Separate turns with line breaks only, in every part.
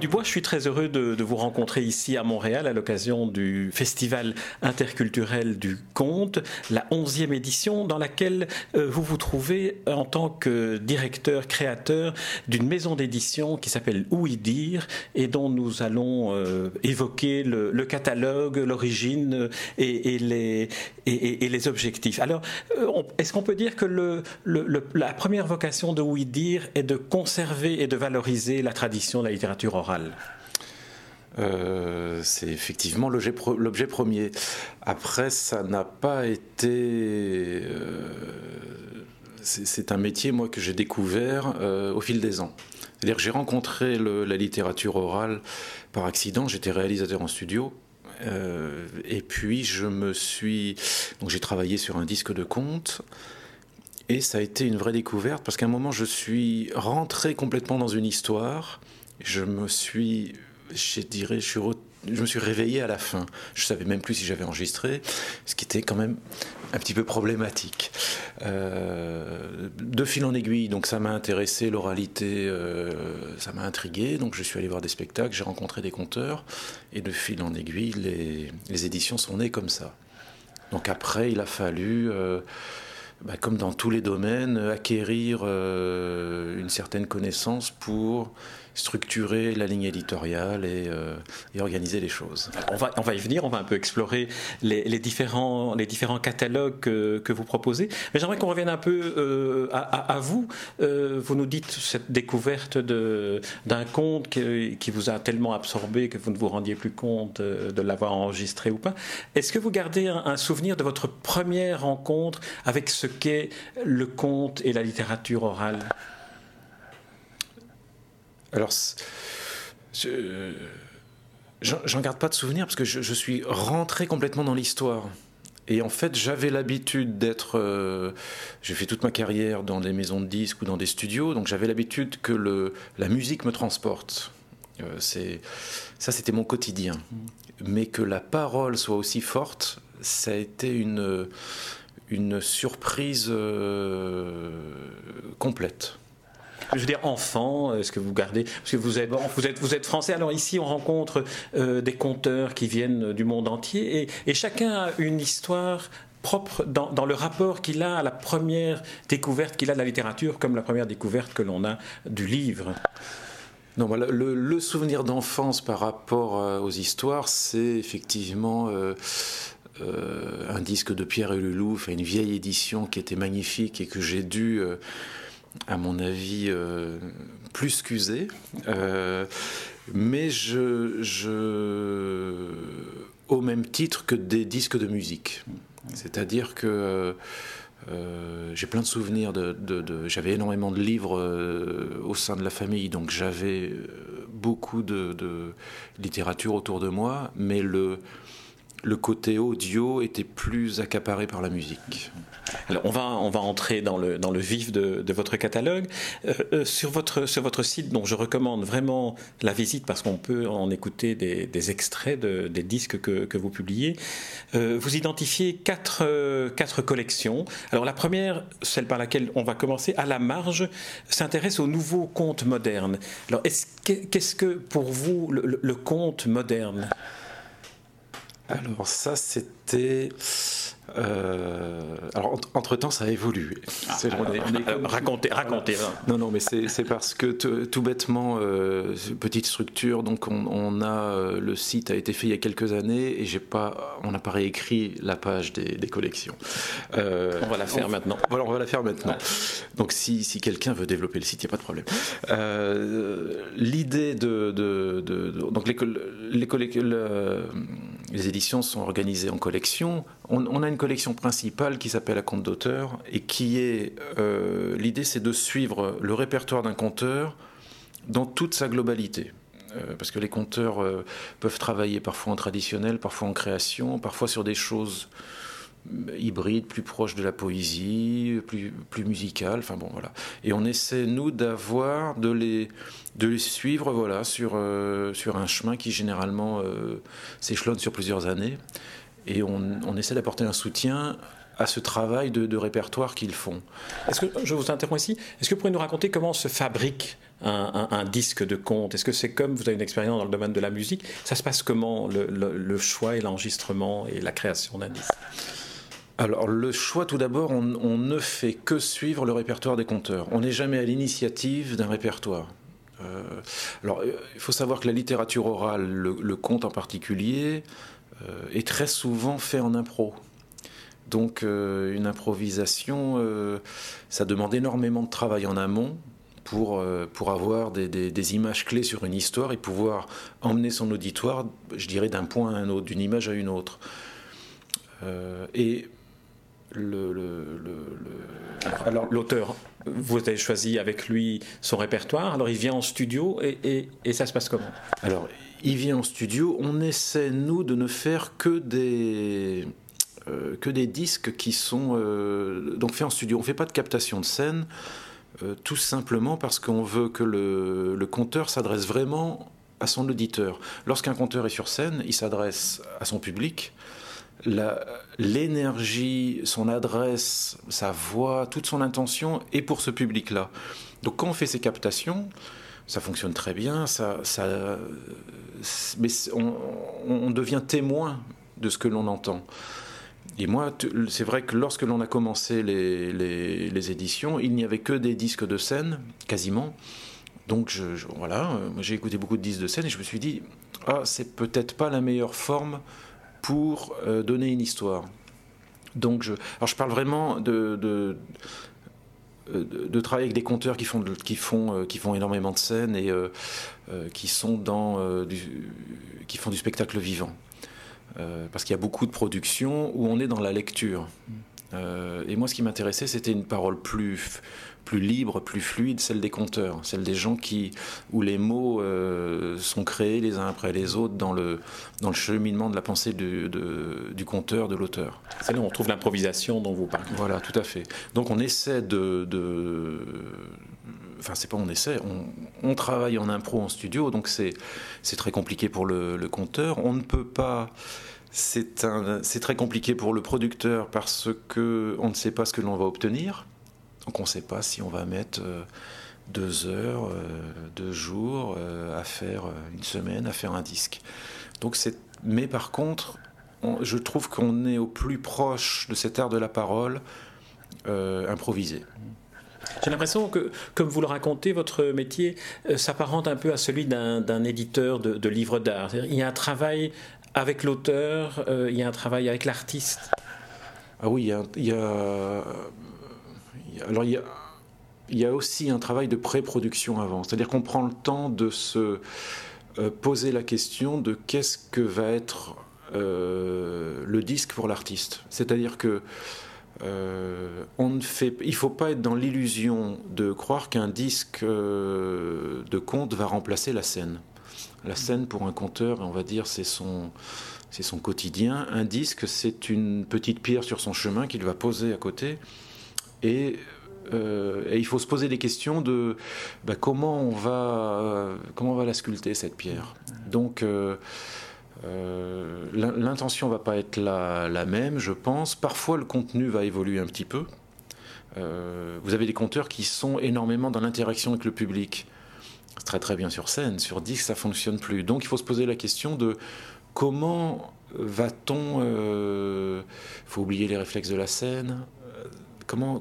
Dubois, je suis très heureux de, vous rencontrer ici à Montréal à l'occasion du Festival interculturel du conte, la 11e édition dans laquelle euh, vous vous trouvez en tant que directeur, créateur d'une maison d'édition qui s'appelle Ouï dire et dont nous allons euh, évoquer le, catalogue, l'origine et, les, objectifs. Alors, euh, est-ce qu'on peut dire que la première vocation de Oui dire est de conserver et de valoriser la tradition de la littérature orale?
Euh, c'est effectivement l'objet premier. Après, ça n'a pas été. Euh, c'est un métier, moi, que j'ai découvert euh, au fil des ans. C'est-à-dire que j'ai rencontré la littérature orale par accident. J'étais réalisateur en studio. et puis, je me suis. Donc, j'ai travaillé sur un disque de contes. Et ça a été une vraie découverte parce qu'à un moment, je suis rentré complètement dans une histoire. Je me suis, je dirais, je, me suis réveillé à la fin. Je savais même plus si j'avais enregistré, ce qui était quand même un petit peu problématique. Euh, de fil en aiguille, donc ça m'a intéressé, l'oralité, euh, ça m'a intrigué. Donc je suis allé voir des spectacles, j'ai rencontré des conteurs, et de fil en aiguille, les, éditions sont nées comme ça. Donc après, il a fallu euh, bah, comme dans tous les domaines, acquérir une certaine connaissance pour structurer la ligne éditoriale et, euh, organiser les choses.
On va, on va y venir, on va un peu explorer les, différents, les différents catalogues que, vous proposez. Mais j'aimerais qu'on revienne un peu euh, à, vous. Euh, vous nous dites cette découverte d'un conte qui, vous a tellement absorbé que vous ne vous rendiez plus compte de l'avoir enregistré ou pas. Est-ce que vous gardez un, souvenir de votre première rencontre avec ce qu'est le conte et la littérature orale?
Alors, j'en garde pas de souvenir parce que je, suis rentré complètement dans l'histoire. Et en fait, j'avais l'habitude d'être. Euh, j'ai fait toute ma carrière dans des maisons de disques ou dans des studios, donc j'avais l'habitude que le, la musique me transporte. Euh, c'est ça, c'était mon quotidien. Mais que la parole soit aussi forte, ça a été une, une surprise euh, complète
je veux dire enfant, est-ce que vous gardez parce que vous êtes vous êtes français. Alors ici on rencontre euh, des conteurs qui viennent du monde entier et, chacun a une histoire propre dans, le rapport qu'il a à la première découverte qu'il a de la littérature, comme la première découverte que l'on a du livre.
Non, le, souvenir d'enfance par rapport euh, aux histoires, c'est effectivement euh, un disque de Pierre et une vieille édition qui était magnifique et que j'ai dû à mon avis, euh, plus qu'usé. Euh, mais je, je, au même titre que des disques de musique. C'est-à-dire que euh, j'ai plein de souvenirs de, j'avais énormément de livres au sein de la famille, donc j'avais beaucoup de, de, littérature autour de moi, mais le, le côté audio était plus accaparé par la musique.
Alors on va, on va entrer dans le, dans le vif de, votre catalogue. Euh, euh, sur, votre, sur votre site, dont je recommande vraiment la visite parce qu'on peut en écouter des, extraits des disques que, vous publiez, euh, vous identifiez quatre, quatre collections. Alors la première, celle par laquelle on va commencer, à la marge, s'intéresse aux nouveaux contes modernes. Alors qu'est-ce que pour vous le conte moderne?
Alors ça, c'était... Euh, alors, entre-temps, ça a évolué.
Ah, racontez, racontez.
Non, non, mais c'est parce que tout bêtement, euh, petite structure, donc on, a euh, le site a été fait il y a quelques années et j'ai pas, on n'a pas réécrit la page des, collections.
on va la faire maintenant.
Voilà, on va la faire maintenant. Donc, si, si quelqu'un veut développer le site, il n'y a pas de problème. L'idée de, de, de, donc les, les, les éditions sont organisées en collections. On, a une collection principale qui s'appelle La Compte d'auteur et qui est euh, l'idée, c'est de suivre le répertoire d'un conteur dans toute sa globalité. Euh, parce que les conteurs euh, peuvent travailler parfois en traditionnel, parfois en création, parfois sur des choses hybrides, plus proches de la poésie, plus, plus musicales. Enfin bon, voilà. Et on essaie, nous, d'avoir, de les, de les suivre voilà, sur, euh, sur un chemin qui généralement euh, s'échelonne sur plusieurs années. Et on, essaie d'apporter un soutien à ce travail de, répertoire qu'ils font.
Est-ce que je vous interromps ici Est-ce que vous pourriez nous raconter comment se fabrique un, disque de conte? Est-ce que c'est comme vous avez une expérience dans le domaine de la musique Ça se passe comment le, choix et l'enregistrement et la création d'un disque?
Alors le choix, tout d'abord, on, ne fait que suivre le répertoire des conteurs. On n'est jamais à l'initiative d'un répertoire. Euh, alors euh, il faut savoir que la littérature orale, le, conte en particulier, euh, est très souvent fait en impro. Donc une improvisation, ça demande énormément de travail en amont pour, pour avoir des, des, images clés sur une histoire et pouvoir emmener son auditoire, je dirais, d'un point à un autre, d'une image à une autre. et le,
alors l'auteur, vous avez choisi avec lui son répertoire, alors il vient en studio et, et, ça se passe comment?
Alors il vient en studio, on essaie nous de ne faire que des, euh, que des disques qui sont euh, donc faits en studio, on ne fait pas de captation de scène, euh, tout simplement parce qu'on veut que le, le conteur s'adresse vraiment à son auditeur. Lorsqu'un conteur est sur scène, il s'adresse à son public l'énergie, son adresse, sa voix, toute son intention est pour ce public-là. Donc quand on fait ces captations, ça fonctionne très bien, ça, mais on, devient témoin de ce que l'on entend. Et moi, c'est vrai que lorsque l'on a commencé les, éditions, il n'y avait que des disques de scène, quasiment. Donc je, voilà, j'ai écouté beaucoup de disques de scène et je me suis dit, ah, c'est peut-être pas la meilleure forme pour euh, donner une histoire. Donc je, alors je parle vraiment de, de, de, travailler avec des conteurs qui font, qui font, euh, qui font énormément de scènes et euh, qui, sont dans, qui font du spectacle vivant. parce qu'il y a beaucoup de productions où on est dans la lecture. Et moi, ce qui m'intéressait, c'était une parole plus, plus libre, plus fluide, celle des conteurs, celle des gens qui, où les mots euh, sont créés les uns après les autres dans le, dans le cheminement de la pensée du, du conteur, de l'auteur.
C'est là où on trouve l'improvisation dont vous parlez.
Voilà, tout à fait. Donc on essaie de, de enfin c'est pas on essaie, on, travaille en impro en studio, donc c'est c'est très compliqué pour le, le conteur. On ne peut pas, c'est très compliqué pour le producteur parce que on ne sait pas ce que l'on va obtenir. Donc on ne sait pas si on va mettre euh, deux heures, euh, deux jours euh, à faire une semaine, à faire un disque. Donc mais par contre, je trouve qu'on est au plus proche de cet art de la parole improvisé.
J'ai l'impression que, comme vous le racontez, votre métier s'apparente un peu à celui d'un éditeur de, livres d'art. Il y a un travail avec l'auteur, il y a un travail avec l'artiste.
Ah oui, il y a alors il y a, aussi un travail de pré-production avant, c'est-à-dire qu'on prend le temps de se euh, poser la question de qu'est-ce que va être euh, le disque pour l'artiste. C'est-à-dire que euh, ne fait, il faut pas être dans l'illusion de croire qu'un disque de conte va remplacer la scène. La scène pour un conteur, on va dire, c'est son, c'est son quotidien. Un disque, c'est une petite pierre sur son chemin qu'il va poser à côté euh, et, il faut se poser des questions de bah, comment, on va, comment on va la sculpter, cette pierre. Donc, euh, euh, l'intention va pas être la, la, même, je pense. Parfois, le contenu va évoluer un petit peu. vous avez des conteurs qui sont énormément dans l'interaction avec le public. Très très bien sur scène, sur disque ça fonctionne plus. Donc il faut se poser la question de comment va-t-on... Il faut oublier les réflexes de la scène,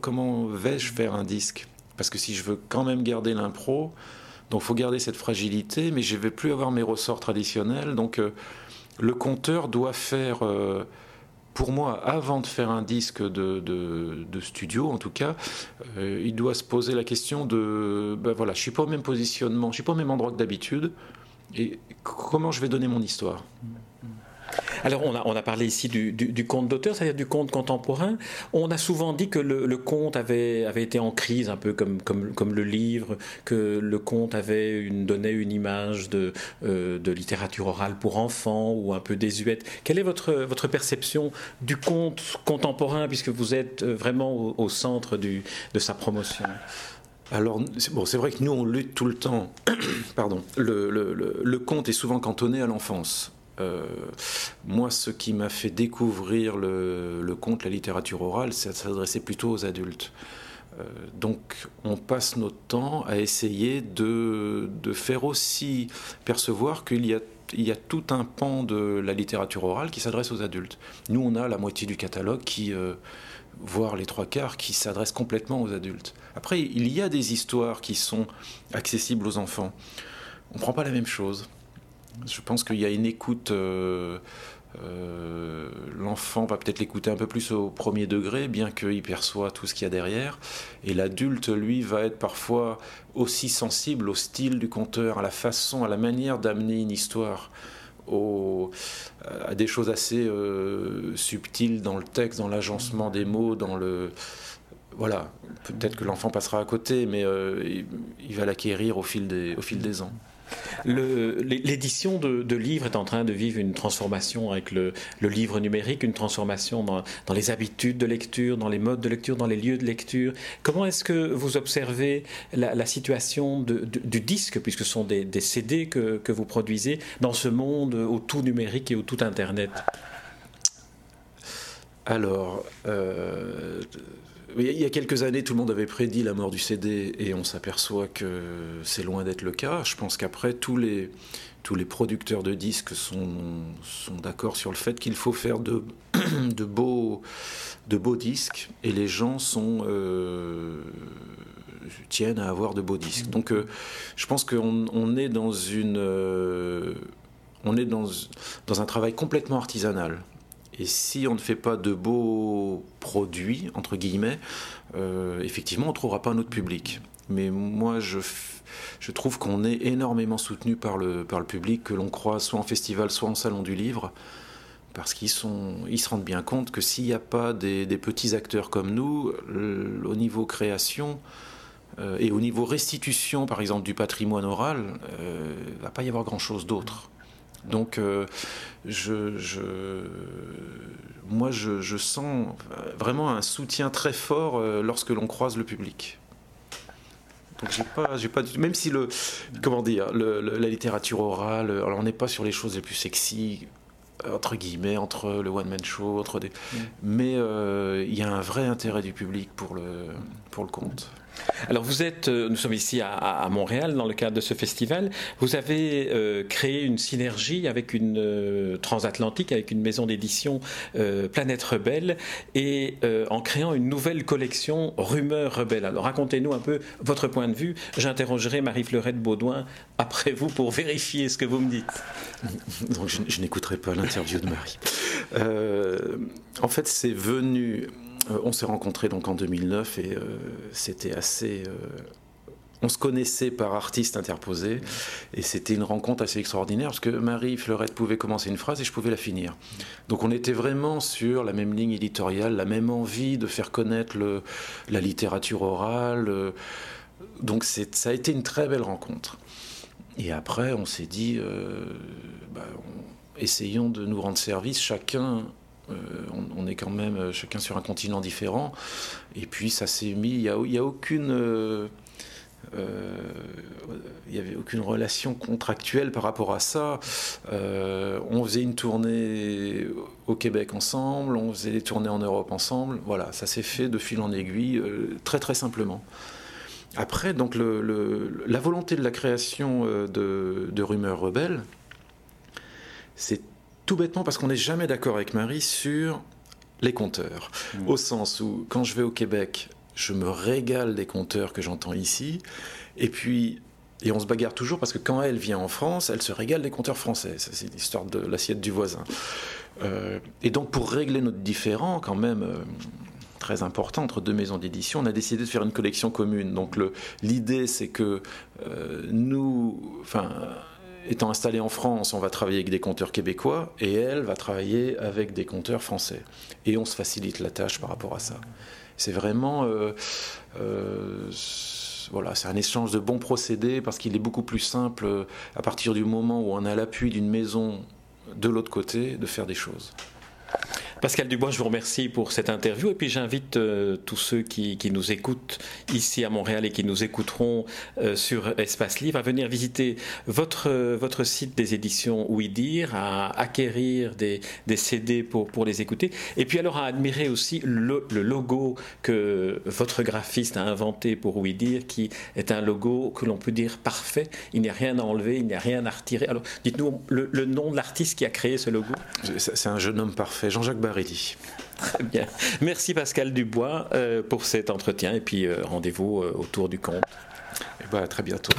comment, vais-je faire un disque? Parce que si je veux quand même garder l'impro, donc faut garder cette fragilité, mais je vais plus avoir mes ressorts traditionnels. Donc euh, le compteur doit faire, euh, pour moi, avant de faire un disque de, studio, en tout cas, euh, il doit se poser la question de, ben voilà, je suis pas au même positionnement, je suis pas au même endroit que d'habitude, et comment je vais donner mon histoire?
Alors, on a, parlé ici du, conte d'auteur, c'est-à-dire du conte contemporain. On a souvent dit que le, conte avait, été en crise, un peu comme, le livre, que le conte avait une, donnait une image de, euh, littérature orale pour enfants ou un peu désuète. Quelle est votre, perception du conte contemporain, puisque vous êtes vraiment au, centre de sa promotion?
Alors, bon, c'est vrai que nous, on lutte tout le temps. Pardon. Le, conte est souvent cantonné à l'enfance. Moi, ce qui m'a fait découvrir le, conte, la littérature orale, c'est s'adresser plutôt aux adultes. donc on passe notre temps à essayer de, faire aussi percevoir qu'il y a tout un pan de la littérature orale qui s'adresse aux adultes. Nous, on a la moitié du catalogue euh, voire les trois quarts, qui s'adresse complètement aux adultes. Après, il y a des histoires qui sont accessibles aux enfants. On ne prend pas la même chose. Je pense qu'il y a une écoute euh, euh, l'enfant va peut-être l'écouter un peu plus au premier degré, bien qu'il perçoit tout ce qu'il y a derrière. Et l'adulte, lui, va être parfois aussi sensible au style du conteur, à la façon, à la manière d'amener une histoire. à des choses assez euh, subtiles dans le texte, dans l'agencement des mots, dans le... Voilà, peut-être que l'enfant passera à côté, mais euh, il, va l'acquérir au, au fil des ans.
L'édition de, livres est en train de vivre une transformation avec le, livre numérique, une transformation dans, les habitudes de lecture, dans les modes de lecture, dans les lieux de lecture. Comment est-ce que vous observez la, situation du disque, puisque ce sont des, CD que, vous produisez, dans ce monde au tout numérique et au tout Internet?
Alors, euh, il y a quelques années, tout le monde avait prédit la mort du CD et on s'aperçoit que c'est loin d'être le cas. Je pense qu'après, tous les, tous les producteurs de disques sont, sont d'accord sur le fait qu'il faut faire de, de, beaux, de beaux disques et les gens sont, euh, tiennent à avoir de beaux disques. Donc euh, je pense qu'on on est dans une... Euh, on est dans, dans un travail complètement artisanal. Et si on ne fait pas de beaux produits, entre guillemets, euh, effectivement, on ne trouvera pas notre public. Mais moi, je, je trouve qu'on est énormément soutenu par le, par le public, que l'on croit soit en festival, soit en salon du livre, parce qu'ils ils se rendent bien compte que s'il n'y a pas des, petits acteurs comme nous, au niveau création, euh, et au niveau restitution, par exemple, du patrimoine oral, il euh, ne va pas y avoir grand-chose d'autre. Donc, euh, je, moi, je, sens vraiment un soutien très fort euh, lorsque l'on croise le public. Donc, j'ai pas, j'ai pas, même si le, comment dire, la littérature orale, alors on n'est pas sur les choses les plus sexy entre guillemets, entre le one man show, entre des, mm. mais euh, il y a un vrai intérêt du public pour le, pour le conte.
Alors vous êtes, euh, nous sommes ici à, Montréal dans le cadre de ce festival. Vous avez euh, créé une synergie avec une euh, transatlantique, avec une maison d'édition Planète Rebelle, et en créant une nouvelle collection Rumeurs Rebelles. Alors racontez-nous un peu votre point de vue. J'interrogerai Marie-Fleurette Baudouin après vous pour vérifier ce que vous me dites.
Donc je, n'écouterai pas l'interview de Marie. en fait, c'est venu on s'est rencontrés donc en 2009 et euh, c'était assez euh, on se connaissait par artistes interposés et c'était une rencontre assez extraordinaire parce que Marie Fleurette pouvait commencer une phrase et je pouvais la finir. Donc on était vraiment sur la même ligne éditoriale, la même envie de faire connaître la littérature orale. Donc ça a été une très belle rencontre. Et après on s'est dit, bah, essayons de nous rendre service chacun euh, on, est quand même euh, chacun sur un continent différent. Et puis ça s'est mis, il n'y a, aucune... Euh, il n'y avait aucune relation contractuelle par rapport à ça. on faisait une tournée au Québec ensemble, on faisait des tournées en Europe ensemble. Voilà, ça s'est fait de fil en aiguille, très très simplement. Après, donc la volonté de la création de, de Rumeurs Rebelles, c'est tout bêtement parce qu'on n'est jamais d'accord avec Marie sur les compteurs. Mmh. Au sens où, quand je vais au Québec, je me régale des compteurs que j'entends ici. Et puis, et on se bagarre toujours parce que quand elle vient en France, elle se régale des compteurs français. C'est l'histoire de l'assiette du voisin. Euh, et donc, pour régler notre différend, quand même. Euh, très important entre deux maisons d'édition, on a décidé de faire une collection commune. Donc l'idée, c'est que euh, nous, enfin, étant installée en France, on va travailler avec des compteurs québécois et elle va travailler avec des compteurs français. Et on se facilite la tâche par rapport à ça. C'est vraiment. Euh, euh, voilà, c'est un échange de bons procédés parce qu'il est beaucoup plus simple euh, à partir du moment où on a l'appui d'une maison de l'autre côté de faire des choses.
Pascal Dubois, je vous remercie pour cette interview et puis j'invite euh, tous ceux qui, nous écoutent ici à Montréal et qui nous écouteront euh, sur Espace Livre à venir visiter votre, votre site des éditions Oui Dire, à acquérir des, CD pour, pour les écouter et puis alors à admirer aussi le, logo que votre graphiste a inventé pour Oui Dire qui est un logo que l'on peut dire parfait. Il n'y a rien à enlever, il n'y a rien à retirer. Alors dites-nous le, le nom de l'artiste qui a créé ce logo?
C'est un jeune homme parfait, Jean-Jacques Barelli.
Très bien. Merci Pascal Dubois euh, pour cet entretien et puis euh, rendez-vous euh, autour du compte.
Et eh ben, à très bientôt.